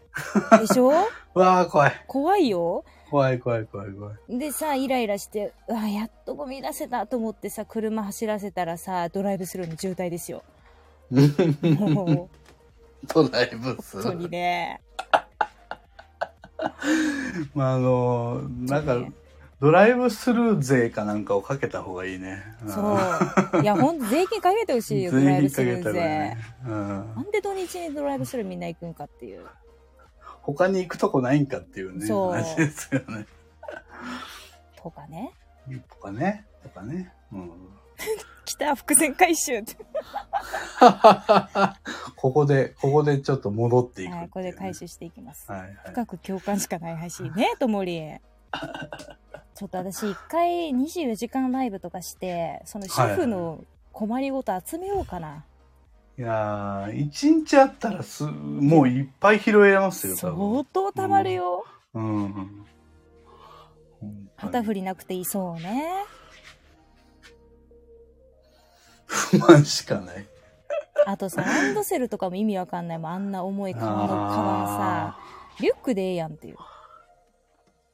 でしょ？うわー怖い。怖いよ。怖い怖い怖い怖い。でさ、イライラして、うわ、やっとゴミ出せたと思ってさ、車走らせたらさ、ドライブスルーの渋滞ですよ。もう、ドライブス？本当にね。まあ、あの、なんかドライブスルー税かなんかをかけた方がいいね。んそう。いや、ほんと 税金かけてほしいよ、ドライブスルー税。ね。うんなんで土日にドライブスルーみんな行くんかっていう。他に行くとこないんかっていうね、そう話ですよね。とかね。とかね。とかね。うん。来た、伏線回収って。ここで、ここでちょっと戻っていくっていうね、はい、これで回収していきます。はいはい。深く共感しかない配信ね、ともり。ちょっと私一回24時間ライブとかして、その主婦の困りごと集めようかな。いやー、一日あったらす、もういっぱい拾えますよ、多相分。当たまるよ。うん。旗振りなくていいそうね。不満しかない。あとさ、ランドセルとかも意味わかんないもん。あんな重い革のカバンさあ、リュックでええやんっていう。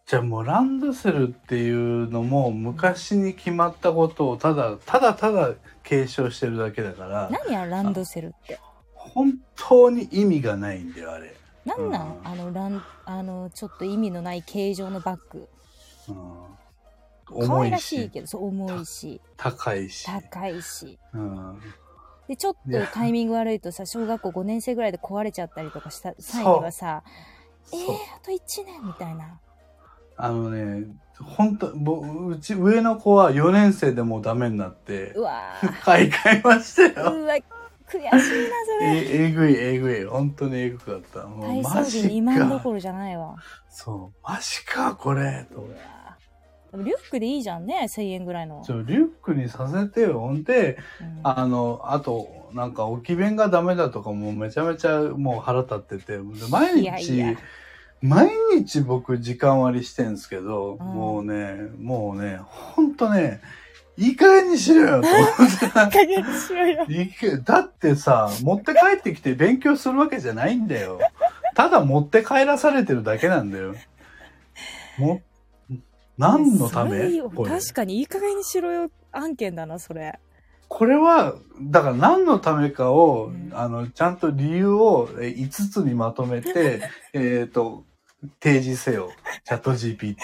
じゃあもうランドセルっていうのも昔に決まったことをただただただ継承してるだけだから何や、ランドセルって？本当に意味がないんだよあれ、なんなんあの、ラン、あの、ちょっと意味のない形状のバッグ。うん、可愛らししいけど、そう、重いし、高いし、高いし。うん、で、ちょっとタイミング悪いとさ、小学校5年生ぐらいで壊れちゃったりとかした際にはさ、えーあと1年みたいな。あのね本当ぼうち上の子は4年生でもうダメになってうわ買い替えましたー。よ。うわ、悔しいな、それ。ええぐいえぐい。本当にえぐかった。もうマジ2万どかころじゃないわ。そう。マジかこれ。とうわでもリュックでいいじゃんね、1000円ぐらいの。ちょリュックにさせてよほんでうんあの、あと、なんか置き弁がダメだとかもめちゃめちゃもう腹立ってて、で毎日、いやいや毎日僕時間割りしてんすけど、うんもうね、もうね、ほんとね、いい加減にしろよと思って。加減にしろよ。だってさ、持って帰ってきて勉強するわけじゃないんだよ。ただ持って帰らされてるだけなんだよ。も、何のため？確かにいい加減にしろよ案件だな、それ。これは、だから何のためかを、うんあの、ちゃんと理由をえ5つにまとめて、えっと、提示せよ。チャット GPT。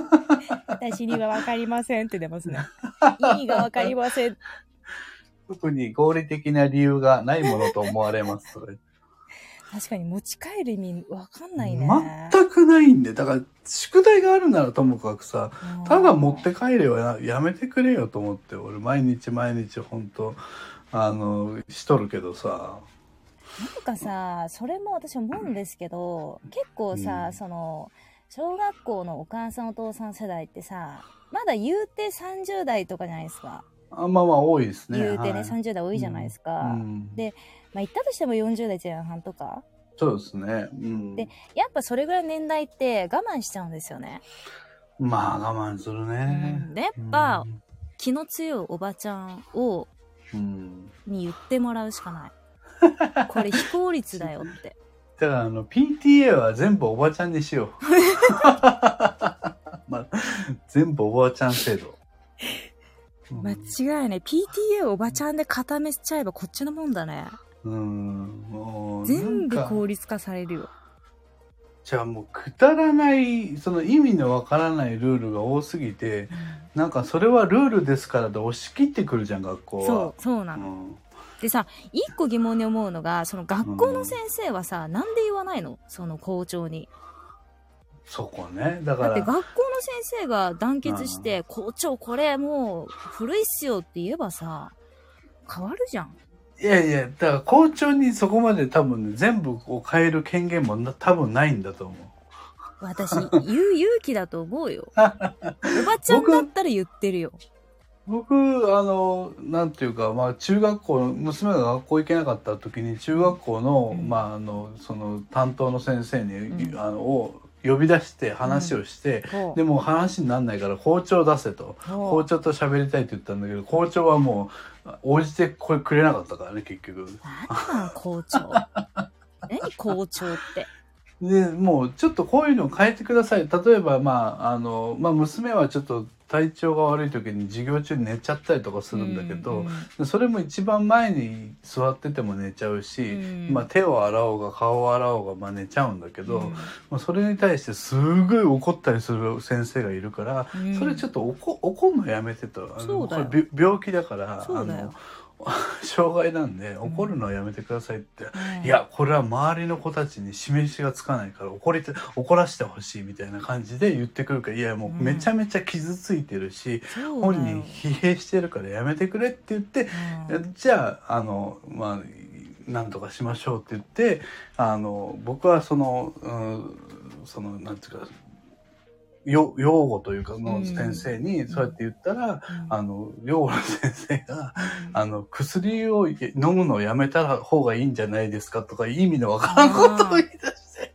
私にはわかりませんって出ますね。意味がわかりません。特に合理的な理由がないものと思われます。それ確かに持ち帰る意味わかんないね。全くないんで。だから、宿題があるならともかくさ、うんただ持って帰れよややめてくれよと思って、俺毎日毎日本当あの、しとるけどさ。なんかさ、それも私思うんですけど、結構さ、うんその、小学校のお母さんお父さん世代ってさ、まだ言うて30代とかじゃないですか。あまあまあ多いですね。言うてね、はい30代多いじゃないですか。うんでまあ言ったとしても40代前半とか？そうですね。うん。でやっぱそれぐらいの年代って我慢しちゃうんですよね。まあ我慢するね。うんでやっぱ気の強いおばちゃんを、うん。に言ってもらうしかない。これ非効率だよって。だからあの、PTA は全部おばちゃんにしよう。まあ、全部おばちゃん制度。うん間違いない。PTA をおばちゃんで固めちゃえばこっちのもんだね。うん。全部効率化されるよ。じゃあもうくだらない、その意味のわからないルールが多すぎて、なんかそれはルールですからで押し切ってくるじゃん、学校は。そう、そうなの。うんでさ、一個疑問に思うのが、その学校の先生はさ、なんで言わないの？その校長に。そこね。だから、だって学校の先生が団結して、校長これもう古いっすよって言えばさ、変わるじゃん。いやいや、だから校長にそこまで多分ね、全部を変える権限もな多分ないんだと思う。私、言う勇気だと思うよ。おばちゃんだったら言ってるよ。僕、あの、なんていうか、まあ、中学校、娘が学校行けなかった時に、中学校の、うんまあ、あの、その、担当の先生に、うんあの、を呼び出して話をして、ほうでも話にならないから校長出せと。校長と喋りたいって言ったんだけど、校長はもう、応じてこれくれなかったからね、結局。なんなん校長。何校長って？で、もうちょっとこういうのを変えてください。例えば、まあ、あの、まあ、娘はちょっと体調が悪い時に授業中に寝ちゃったりとかするんだけど、うんそれも一番前に座ってても寝ちゃうし、うん。まあ、手を洗おうが顔を洗おうが、まあ、寝ちゃうんだけど、うん。まあ、それに対してすごい怒ったりする先生がいるから、うん。それちょっと怒怒るのやめてと。あの病気だから、そうだよ。あの、障害なんで怒るのはやめてくださいって。うん。いや、これは周りの子たちに示しがつかないから怒りて、怒らせてほしいみたいな感じで言ってくるから、いや、もうめちゃめちゃ傷ついてるし、そうだよ。本人疲弊してるからやめてくれって言って、うん。じゃあ、あの、まあ、なんとかしましょうって言って、あの、僕はその、うん、その、なんていうか、よ用語というかの先生にそうやって言ったら、うん。あの、用語の先生が、あの、薬を飲むのをやめた方がいいんじゃないですかとか意味のわからんことを言い出して。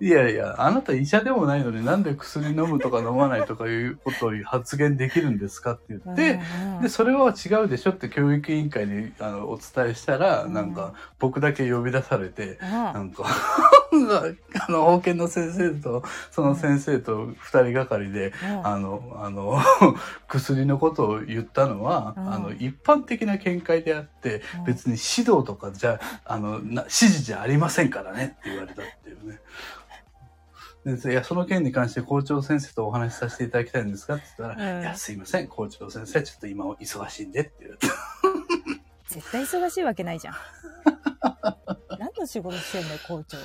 いやいや、あなた医者でもないのになんで薬飲むとか飲まないとかいうことを発言できるんですかって言って、うん。で、それは違うでしょって教育委員会にあのお伝えしたら、うんなん。か僕だけ呼び出されて、うん。なんか、あの、保健の先生と、その先生と二人がかりで、うんあの、あの、薬のことを言ったのは、うんあの、一般的な見解であって、うん別に指導とかじゃ、あの、な指示じゃありませんからねって言われたっていうね。でいや、その件に関して校長先生とお話しさせていただきたいんですかって言ったら、うんいや、すいません、校長先生、ちょっと今忙しいんでって言われて。絶対忙しいわけないじゃん。何の仕事してんだよ、校長は。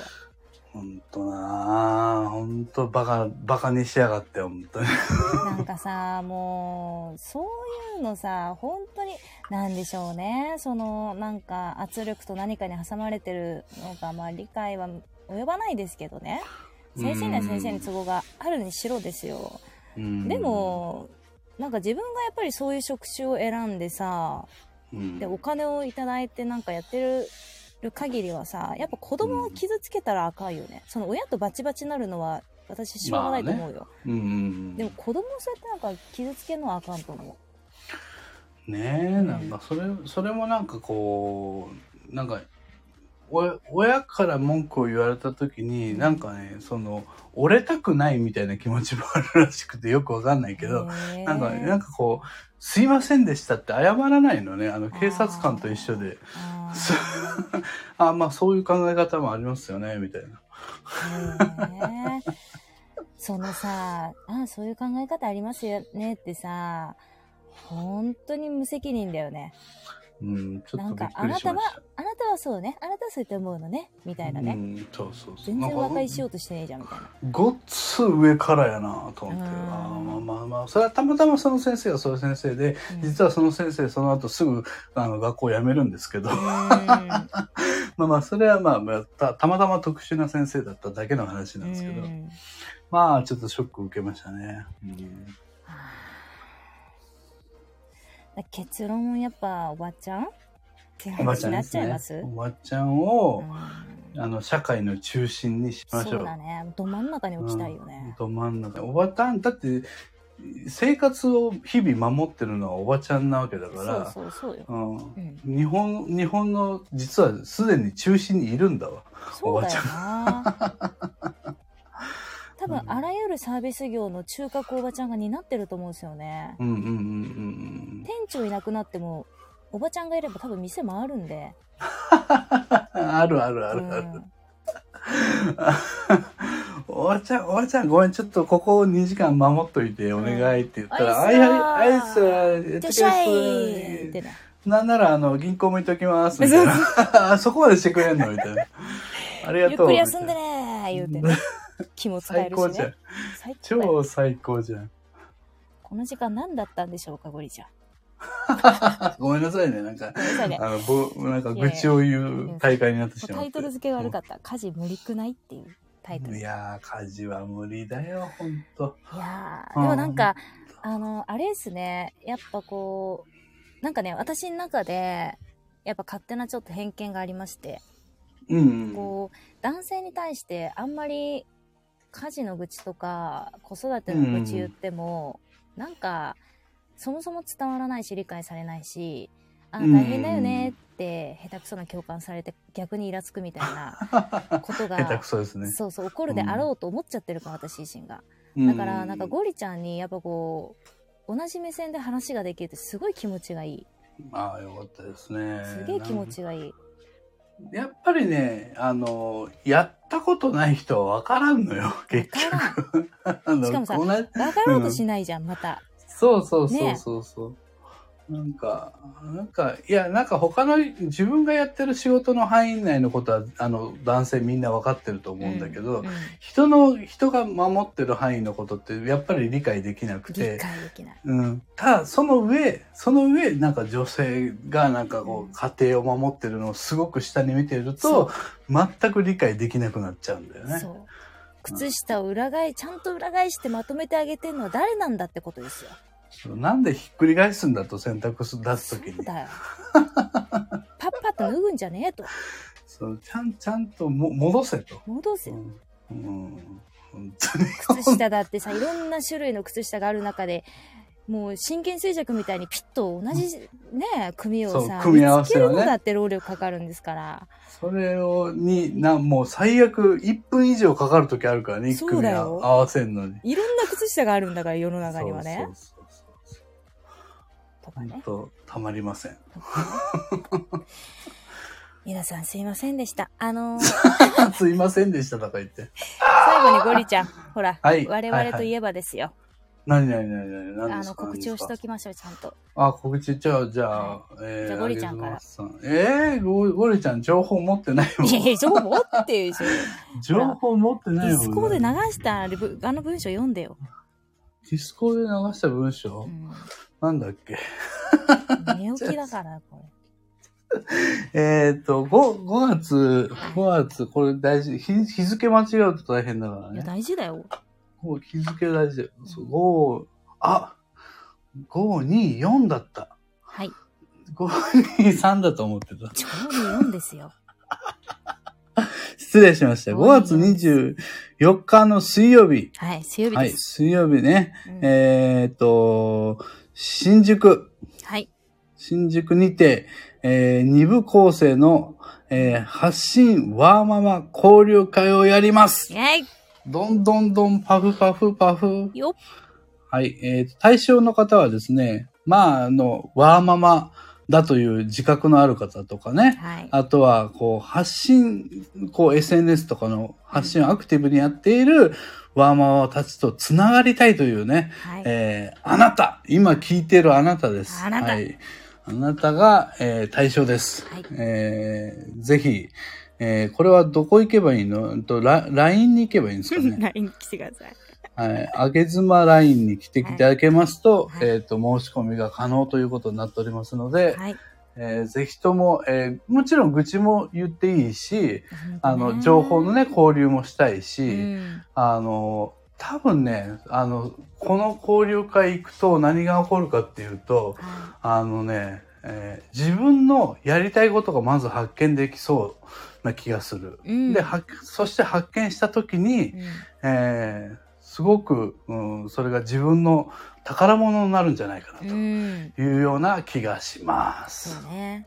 ほんとなぁ、ほんとバカ、バカにしやがって、ほんとに。なんかさ、もう、そういうのさ、本当に、なんでしょうね。その、なんか、圧力と何かに挟まれてるのが、まあ、理解は及ばないですけどね。先生には先生に都合があるにしろですよ。うんで、も、なんか自分がやっぱりそういう職種を選んでさ、うんで、お金をいただいてなんかやってるる限りはさ、やっぱ子供を傷つけたらあかんよね。その親とバチバチになるのは、私しょうがないと思うよ。うんうんでも子供をそうやってなんか傷つけるのはあかんと思うん。ねえ、なんかそれ、それもなんかこう、なんか、お親から文句を言われた時に、なんかね、その、折れたくないみたいな気持ちもあるらしくてよくわかんないけど、なんか、なんかこう、すいませんでしたって謝らないのね。あの、警察官と一緒で。ああ、まあそういう考え方もありますよね、みたいな。そのさ、あそういう考え方ありますよねってさ、本当に無責任だよね。うん、ちょなんっとびっかあなたはくりしました。、あなたはそうね、あなたはそうやって思うのね、みたいなね。うん、そうそうそう。全然和解しよう。うとしてねえじゃん、みたいな。ごっつ上からやなと思って。うんああまあまあ、それはたまたまその先生がそういう先生で、うん実はその先生その後すぐあの学校を辞めるんですけど、う まあまあそれはまあまあたたまたま特殊な先生だっただけの話なんですけど、うんまあちょっとショック受けましたね。うんだ結論やっぱおばちゃんっておばち話になっゃいます？おばちゃんを、うんあの社会の中心にしましょう。そうだね。ど真ん中に置きたいよね。ど真ん中。おばちゃん、だって、生活を日々守ってるのはおばちゃんなわけだから、そうそうそうよ。うんうん、日本、日本の実はすでに中心にいるんだわ。そうだよな。多分うんあらゆるサービス業の中核おばちゃんが担ってると思うんですよね。うんうんうんうん店長いなくなっても、おばちゃんがいれば多分店回るんで。うん。あるあるあるある。うんおばちゃん、おばちゃん、ごめん、ちょっとここ2時間守っといて、お願いって言ったら、うんはいはい、アイスは、やってくだいってらっしゃさいってい。ね。なんなら、あの、銀行も行っときます、みたいな。あそこまでしてくれんの？みたいな。ありがゆっとう。くり休んでねー言うてね。気も使えるし最高じゃん超最高じゃん。この時間何だったんでしょうか、ゴリちゃん。ごめんなさいね、なんか。あの、ぼなんか愚痴を言う大会になってしまって。タイトル付けが悪かった。家事無理くないっていうタイトル。いいやー、家事は無理だよ、ほんと。やー、うんでもなんか、あの、あれですね、やっぱこう、なんかね、私の中で、やっぱ勝手なちょっと偏見がありまして、うん。こう、男性に対してあんまり家事の愚痴とか子育ての愚痴言っても、なんか、そもそも伝わらないし理解されないし、あ、うん大変だよねって下手くそな共感されて逆にイラつくみたいな ことが、下手くそですね。そうそう起こるであろうと思っちゃってるから、私自身が。だから、なんかゴリちゃんにやっぱこう、同じ目線で話ができるってすごい気持ちがいい。ああ、よかったですね。すげえ気持ちがいい。やっぱりね、あの、やったことない人は分からんのよ、結局。しかもさこんなわかろうとしないじゃん、また。そうそうそうねそうそう。なんか、なんか、いや、なんか他の、自分がやってる仕事の範囲内のことは、あの、男性みんな分かってると思うんだけど、うんうん人の、人が守ってる範囲のことって、やっぱり理解できなく理て、解できない。うん。ただ、その上、その上、なんか女性がなんかこう家庭を守ってるのをすごく下に見てるそと、全く理解できなくなっちゃうんだよね。そう。靴下を裏返、ちゃんと裏返してまとめてあげてるのは誰なんだってことですよ。なんでひっくり返すんだと洗濯す出すときに。そうだよ。パッパッと脱ぐんじゃねえと。そうちゃん、ちゃんとも戻せと。戻せよ。うん。うん、本当に。靴下だってさ、いろんな種類の靴下がある中で、もう真剣衰弱みたいにピッと同じね、組をさ、組み合わせをねるのだって労力かかるんですから。それを、に、な、もう最悪1分以上かかるときあるからね、1そう組合だよわせんのに。いろんな靴下があるんだから、世の中にはね。そうそうそう。とかね本。当たまりません。皆さんすいませんでした。あのー すいませんでしたとか言って。最後にゴリちゃん、ほら、はい我々といえばですよ。何何何何何あの、告知をしときましょう、ちゃんと。かあ、告知、じゃあ、じゃあ、はえー、じゃあゴリちゃんからえー、ゴゴリちゃん情報持ってないもんい。やいや、情報持ってるでしょ。情報持ってデないもん。ィスコで流したあの文章読んでよ。ディスコで流した文章、うん。なんだっけ？寝起きだから、こ えっ、と、5、5月、5月、これ大事。日日付間違うと大変だかられ。いや、ね。大事だよ。もう日付大事だよ。そう、5、あ、5、2、4だった。はい。5、2、3だと思ってた。超に4ですよ。失礼しました。5月24日の水曜日。はい、水曜日はい、です。水曜日ね。うんえーっと、新宿、はい。新宿にて、えー、二部構成の、えー発信ワーママ交流会をやりますイ。ェイどんどんどんパフパフパフ。よっはい。えー対象の方はですね、まあ、あの、ワーママだという自覚のある方とかね、はい。あとは、こう、発信、こう、SNS とかの発信をアクティブにやっているワーママたちとつながりたいというね、はい。えーあなた今聞いてるあなたです。あなたはい。あなたが、えー対象です。はいえーぜひ、えーこれはどこ行けばいいの？うんと、ラ LINE に行けばいいんですかね。LINE に来てください。はい。あげずま LINE に来ていただけますと、はいえっ、と、申し込みが可能ということになっておりますので、はい。えーぜひとも、えーもちろん愚痴も言っていいし、あの、情報のね、交流もしたいし、うん。あの、多分ね、あの、この交流会行くと何が起こるかっていうと、はあのね、えー自分のやりたいことがまず発見できそうな気がする。い。うん。で、発そして発見した時に、うんえーすごく、うん、それが自分の宝物になるんじゃないかなうん。というような気がします。そうね。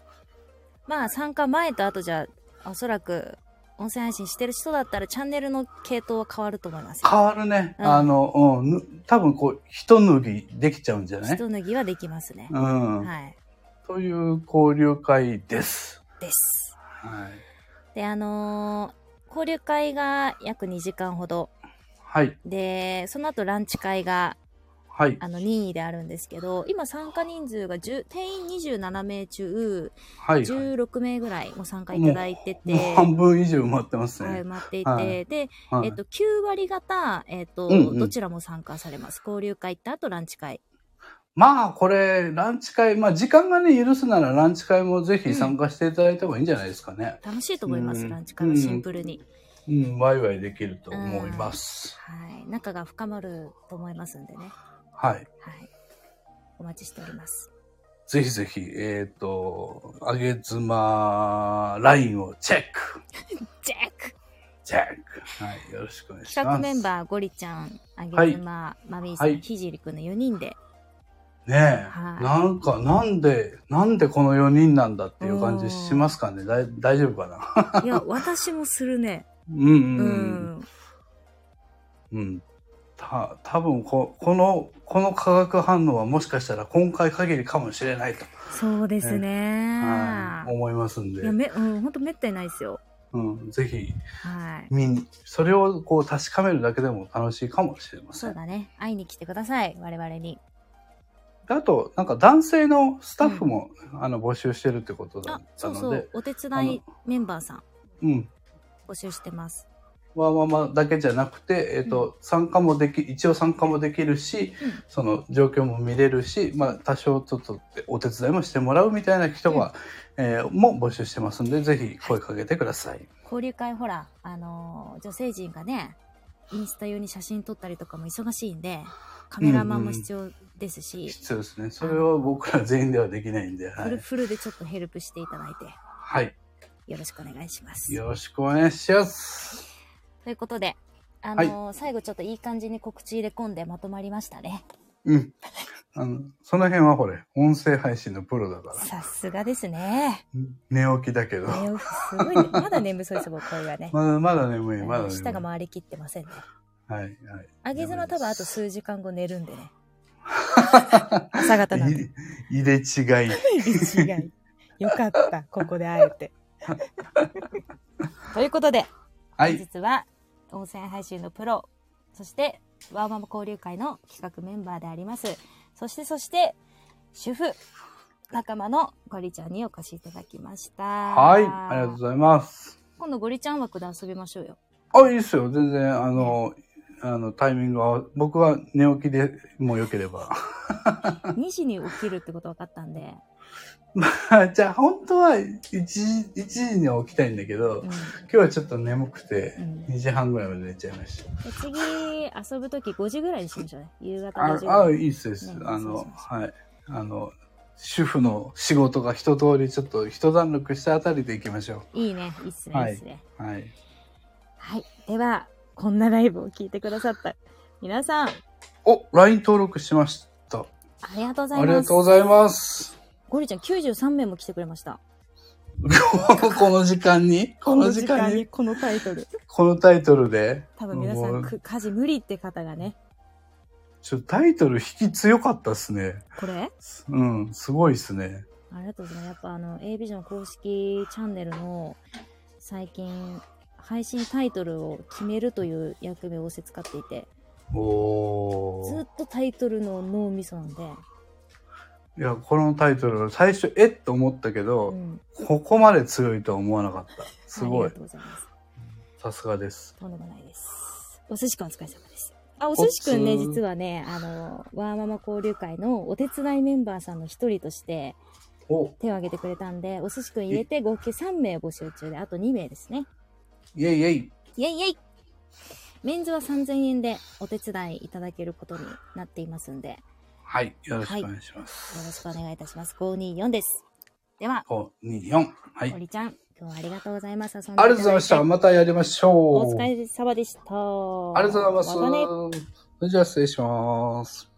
まあ参加前と後じゃ、おそらく音声配信してる人だったらチャンネルの系統は変わると思いますよ。変わるね。うんあの、うんぬ、多分こう、一脱ぎできちゃうんじゃない？一脱ぎはできますね。うん。はい。という交流会です。です。はい。で、あのー交流会が約2時間ほど。はい。で、その後ランチ会が、はい。あの、任意であるんですけど、今参加人数が10定員27名中、はい。はい16名ぐらいも参加いただいてて、半分以上埋まってますはい、ね。待っていて、はいで、はいえっと、9割方、えっと、うんうんどちらも参加されます。交流会ってあとランチ会。まあ、これ、ランチ会、まあ、時間がね、許すならランチ会もぜひ参加していただいた方がいいんじゃないですかね。楽しいと思います、うんランチ会はシンプルに。うん、ワイワイできると思います。はい。仲が深まると思いますんでね。はい。はい。お待ちしております。ぜひぜひ、えっ、と、あげずまラインをチェック チェックチェックはい、よろしくお願いします。企画メンバー、ゴリちゃん、あげずま、マミーさん、はいひじりくんの4人で、ねえ、はいなんか、なんで、なんでこの4人なんだっていう感じしますかねだい大丈夫かな？いや、私もするね。うんううんうん。ん。うん。た、多分こ、この、この化学反応はもしかしたら今回限りかもしれないと、そうですね。はい、思いますんでいや、、め、うん、ほんとめったにないですよ。うん、ぜひ、はい。見に、それをこう確かめるだけでも楽しいかもしれませ。そうんだね。会いに来てください。我々に。であと、なんか男性のスタッフも、あの募集してるってことだあっ、たそうので、そう。お手伝いメンバーさんうん。募集してます。わーママだけじゃなくて、えっ、と、参加もでき、一応参加もできるし、うんその状況も見れるし、まあ、多少ちょっとお手伝いもしてもらうみたいな人が、えーも募集してますんで、ぜひ声かけてください。交流会ほら、あのー女性陣がね、インスタ用に写真撮ったりとかも忙しいんで、カメラマンも必要ですし、必要ですね。それは僕ら全員ではできないんで、はフルい。フルでちょっとヘルプしていただいて、はい。よろしくお願いします。よろしくお願いします。ということで、あのー最後ちょっといい感じに告知入れ込んでまとまりましたね。うん。あの、その辺はほれ、音声配信のプロだから。さすがですね。寝起きだけど。ねすごい、ね、まだ眠そうですもん、声がね。まだ、まだ眠い、まだ眠い。舌が回りきってませんね。はい、はい。あげずま多分あと数時間後寝るんでね。朝方なんで。入れ違い。違い。よかった、ここで会えて。ということで、本はい。日は音声配信のプロ、そしてワーママ交流会の企画メンバーであります。そしてそして、主婦仲間のゴリちゃんにお越しいただきました。はい。ありがとうございます。今度ゴリちゃん枠で遊びましょうよ。あ、いいっすよ。全然、あの、あの、タイミングは、僕は寝起きでも良ければ。2時に起きるってこと分かったんで、まあ、じゃあ、本当は1時、1時には起きたいんだけど、うん、今日はちょっと眠くてう、ん2時半ぐらいまで寝ちゃいましで次遊ぶとき5時ぐらいにしましょうね。夕方た。5時ぐあ、あらい。いいっす、いいっすね。あのはい。あの、主婦の仕事が一通りちょっと一段落したあたりで行きましょいいね。いいっすね。はいいいっすね。う。はい。はい。では、こんなライブを聞いてくださった皆さん、あお、LINE 登録しました。りがとうござありいます。がとうございます。ゴリちゃん93名も来てくれました。この時間に？この時間にこのタイトル。このタイトルで？多分皆さ、もうく家事無理って方がね、ちょっとタイトル引き強かったっすね。これ？うん、すごいっすね。ありがとうございます。やっぱあの、A ビジョン公式チャンネルの最近、配信タイトルを決めるという役目を仰せ使っていて、おーずっ。とタイトルの脳みそなんで、いや、このタイトル、最初、えっと思ったけど、うん。ここまで強いとは思わなかった。すごいありがと。うございます。さすがです。とんでもないです。お寿司くんお疲れ様です。あ、お寿司くんね、実はね、あの、ワーママ交流会のお手伝いメンバーさんの一人としてお、手を挙げてくれたんで、お寿司くん入れて合計3名募集中で、あと2名ですね。イェイイェイ。イェイイェイメンズは3000円でお手伝いいただけることになっていますんで、よはい。よろしくお願いします。ろしくお願いいたします。524です。では、5、2、4。はい。堀ちゃん、今日はありがとうございます。ありがとうございました。またやりましょう。お疲れ様でした。あありがとうございます。またねそれじゃあ失礼します。